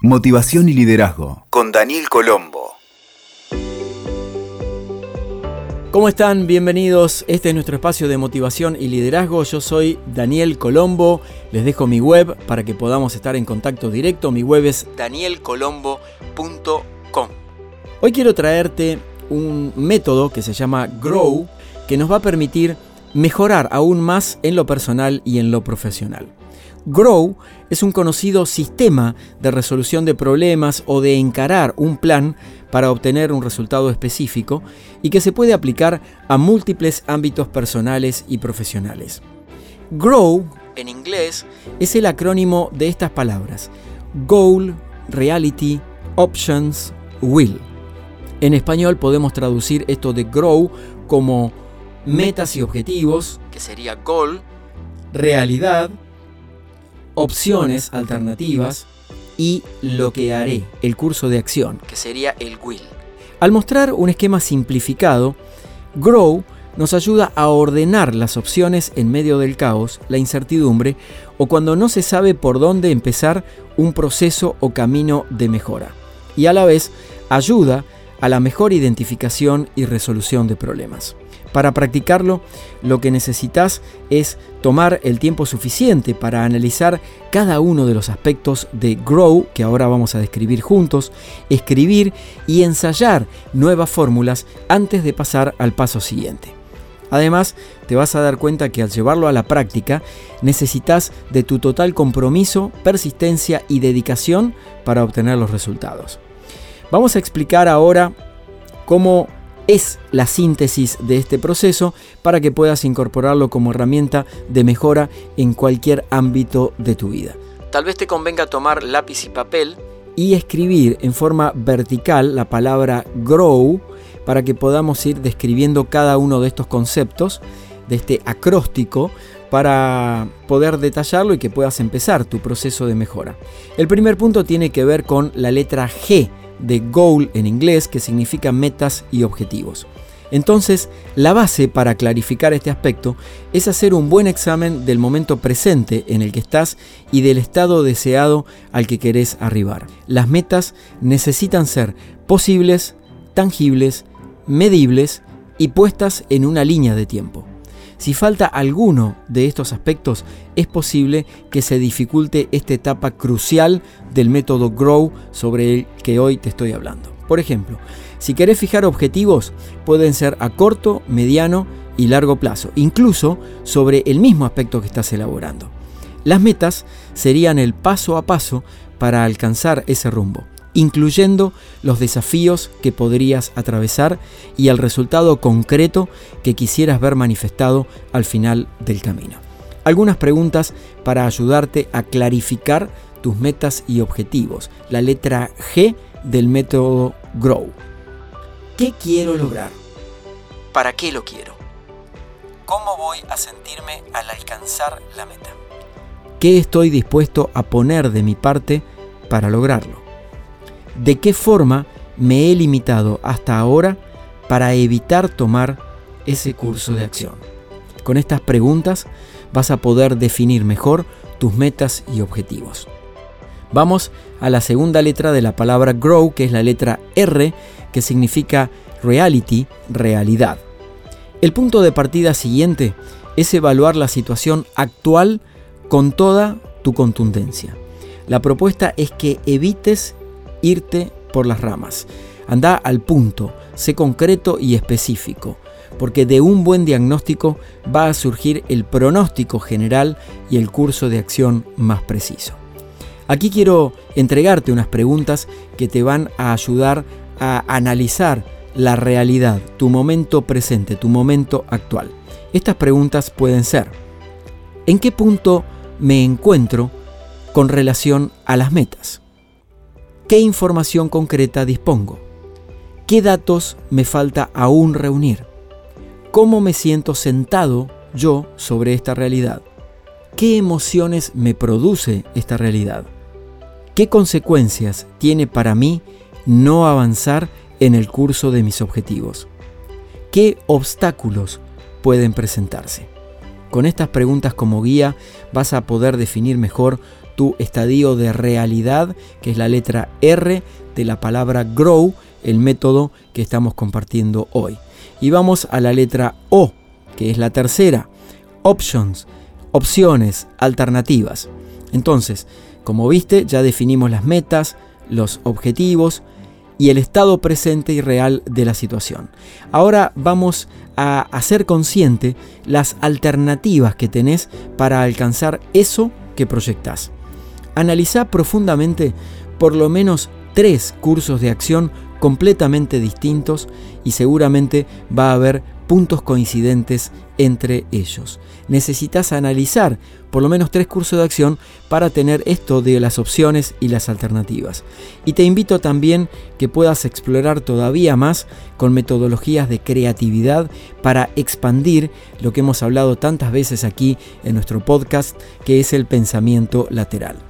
Motivación y liderazgo con Daniel Colombo. ¿Cómo están? Bienvenidos. Este es nuestro espacio de motivación y liderazgo. Yo soy Daniel Colombo. Les dejo mi web para que podamos estar en contacto directo. Mi web es danielcolombo.com. Hoy quiero traerte un método que se llama Grow que nos va a permitir mejorar aún más en lo personal y en lo profesional. Grow es un conocido sistema de resolución de problemas o de encarar un plan para obtener un resultado específico y que se puede aplicar a múltiples ámbitos personales y profesionales. Grow, en inglés, es el acrónimo de estas palabras. Goal, Reality, Options, Will. En español podemos traducir esto de Grow como metas y objetivos, que sería goal, realidad, opciones alternativas y lo que haré, el curso de acción, que sería el will. Al mostrar un esquema simplificado, Grow nos ayuda a ordenar las opciones en medio del caos, la incertidumbre o cuando no se sabe por dónde empezar un proceso o camino de mejora. Y a la vez ayuda a la mejor identificación y resolución de problemas. Para practicarlo, lo que necesitas es tomar el tiempo suficiente para analizar cada uno de los aspectos de Grow, que ahora vamos a describir juntos, escribir y ensayar nuevas fórmulas antes de pasar al paso siguiente. Además, te vas a dar cuenta que al llevarlo a la práctica, necesitas de tu total compromiso, persistencia y dedicación para obtener los resultados. Vamos a explicar ahora cómo es la síntesis de este proceso para que puedas incorporarlo como herramienta de mejora en cualquier ámbito de tu vida. Tal vez te convenga tomar lápiz y papel y escribir en forma vertical la palabra grow para que podamos ir describiendo cada uno de estos conceptos, de este acróstico, para poder detallarlo y que puedas empezar tu proceso de mejora. El primer punto tiene que ver con la letra G de goal en inglés, que significa metas y objetivos. Entonces, la base para clarificar este aspecto es hacer un buen examen del momento presente en el que estás y del estado deseado al que querés arribar. Las metas necesitan ser posibles, tangibles, medibles y puestas en una línea de tiempo. Si falta alguno de estos aspectos, es posible que se dificulte esta etapa crucial del método Grow sobre el que hoy te estoy hablando. Por ejemplo, si querés fijar objetivos, pueden ser a corto, mediano y largo plazo, incluso sobre el mismo aspecto que estás elaborando. Las metas serían el paso a paso para alcanzar ese rumbo incluyendo los desafíos que podrías atravesar y el resultado concreto que quisieras ver manifestado al final del camino. Algunas preguntas para ayudarte a clarificar tus metas y objetivos. La letra G del método Grow. ¿Qué quiero lograr? ¿Para qué lo quiero? ¿Cómo voy a sentirme al alcanzar la meta? ¿Qué estoy dispuesto a poner de mi parte para lograrlo? De qué forma me he limitado hasta ahora para evitar tomar ese curso de acción. Con estas preguntas vas a poder definir mejor tus metas y objetivos. Vamos a la segunda letra de la palabra grow, que es la letra R, que significa reality, realidad. El punto de partida siguiente es evaluar la situación actual con toda tu contundencia. La propuesta es que evites irte por las ramas. Anda al punto, sé concreto y específico, porque de un buen diagnóstico va a surgir el pronóstico general y el curso de acción más preciso. Aquí quiero entregarte unas preguntas que te van a ayudar a analizar la realidad, tu momento presente, tu momento actual. Estas preguntas pueden ser, ¿en qué punto me encuentro con relación a las metas? ¿Qué información concreta dispongo? ¿Qué datos me falta aún reunir? ¿Cómo me siento sentado yo sobre esta realidad? ¿Qué emociones me produce esta realidad? ¿Qué consecuencias tiene para mí no avanzar en el curso de mis objetivos? ¿Qué obstáculos pueden presentarse? Con estas preguntas como guía vas a poder definir mejor tu estadio de realidad, que es la letra R de la palabra grow, el método que estamos compartiendo hoy. Y vamos a la letra O, que es la tercera, options, opciones, alternativas. Entonces, como viste, ya definimos las metas, los objetivos y el estado presente y real de la situación. Ahora vamos a hacer consciente las alternativas que tenés para alcanzar eso que proyectás. Analiza profundamente por lo menos tres cursos de acción completamente distintos y seguramente va a haber puntos coincidentes entre ellos. Necesitas analizar por lo menos tres cursos de acción para tener esto de las opciones y las alternativas. Y te invito también que puedas explorar todavía más con metodologías de creatividad para expandir lo que hemos hablado tantas veces aquí en nuestro podcast, que es el pensamiento lateral.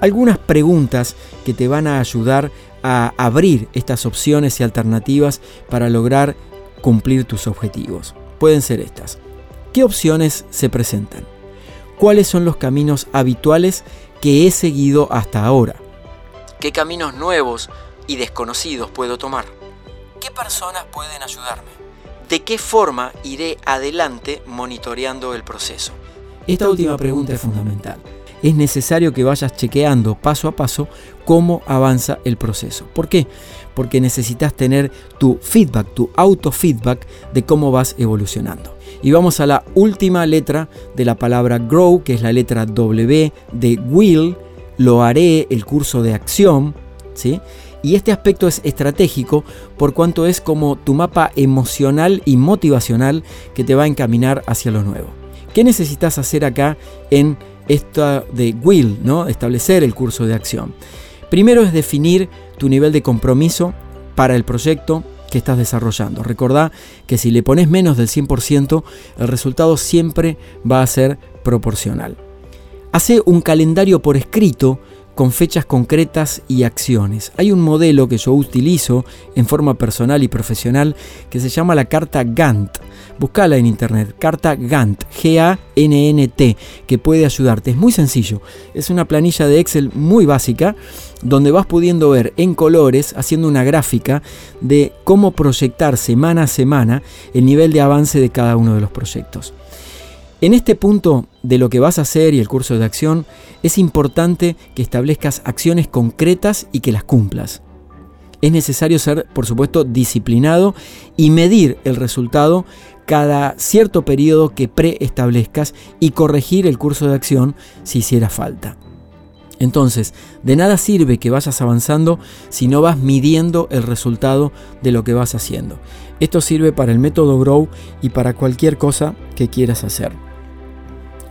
Algunas preguntas que te van a ayudar a abrir estas opciones y alternativas para lograr cumplir tus objetivos. Pueden ser estas. ¿Qué opciones se presentan? ¿Cuáles son los caminos habituales que he seguido hasta ahora? ¿Qué caminos nuevos y desconocidos puedo tomar? ¿Qué personas pueden ayudarme? ¿De qué forma iré adelante monitoreando el proceso? Esta última pregunta es fundamental. Es necesario que vayas chequeando paso a paso cómo avanza el proceso. ¿Por qué? Porque necesitas tener tu feedback, tu auto-feedback de cómo vas evolucionando. Y vamos a la última letra de la palabra grow, que es la letra W de will. Lo haré, el curso de acción. ¿sí? Y este aspecto es estratégico por cuanto es como tu mapa emocional y motivacional que te va a encaminar hacia lo nuevo. ¿Qué necesitas hacer acá en esta de will, ¿no? establecer el curso de acción? Primero es definir tu nivel de compromiso para el proyecto, que estás desarrollando. Recordá que si le pones menos del 100%, el resultado siempre va a ser proporcional. Hace un calendario por escrito con fechas concretas y acciones. Hay un modelo que yo utilizo en forma personal y profesional que se llama la carta Gantt. Búscala en internet, carta Gantt, G-A-N-N-T, que puede ayudarte. Es muy sencillo. Es una planilla de Excel muy básica donde vas pudiendo ver en colores, haciendo una gráfica de cómo proyectar semana a semana el nivel de avance de cada uno de los proyectos. En este punto de lo que vas a hacer y el curso de acción, es importante que establezcas acciones concretas y que las cumplas. Es necesario ser, por supuesto, disciplinado y medir el resultado cada cierto periodo que preestablezcas y corregir el curso de acción si hiciera falta. Entonces, de nada sirve que vayas avanzando si no vas midiendo el resultado de lo que vas haciendo. Esto sirve para el método Grow y para cualquier cosa que quieras hacer.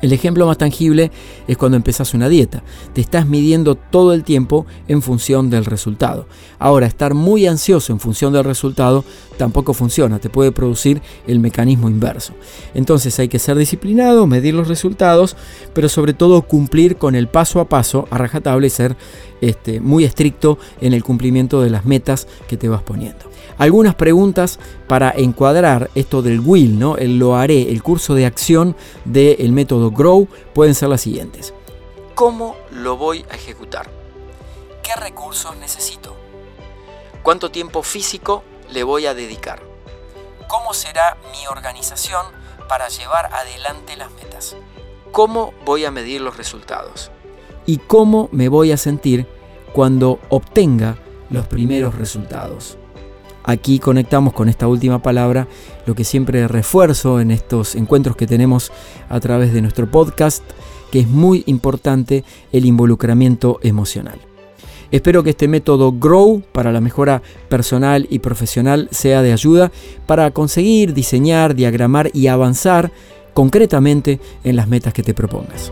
El ejemplo más tangible es cuando empezás una dieta. Te estás midiendo todo el tiempo en función del resultado. Ahora, estar muy ansioso en función del resultado tampoco funciona, te puede producir el mecanismo inverso. Entonces hay que ser disciplinado, medir los resultados, pero sobre todo cumplir con el paso a paso a rajatable y ser este, muy estricto en el cumplimiento de las metas que te vas poniendo. Algunas preguntas para encuadrar esto del will, ¿no? el lo haré, el curso de acción del método Grow, pueden ser las siguientes. ¿Cómo lo voy a ejecutar? ¿Qué recursos necesito? ¿Cuánto tiempo físico le voy a dedicar? ¿Cómo será mi organización para llevar adelante las metas? ¿Cómo voy a medir los resultados? ¿Y cómo me voy a sentir cuando obtenga los primeros resultados? Aquí conectamos con esta última palabra lo que siempre refuerzo en estos encuentros que tenemos a través de nuestro podcast, que es muy importante el involucramiento emocional. Espero que este método Grow para la mejora personal y profesional sea de ayuda para conseguir diseñar, diagramar y avanzar concretamente en las metas que te propongas.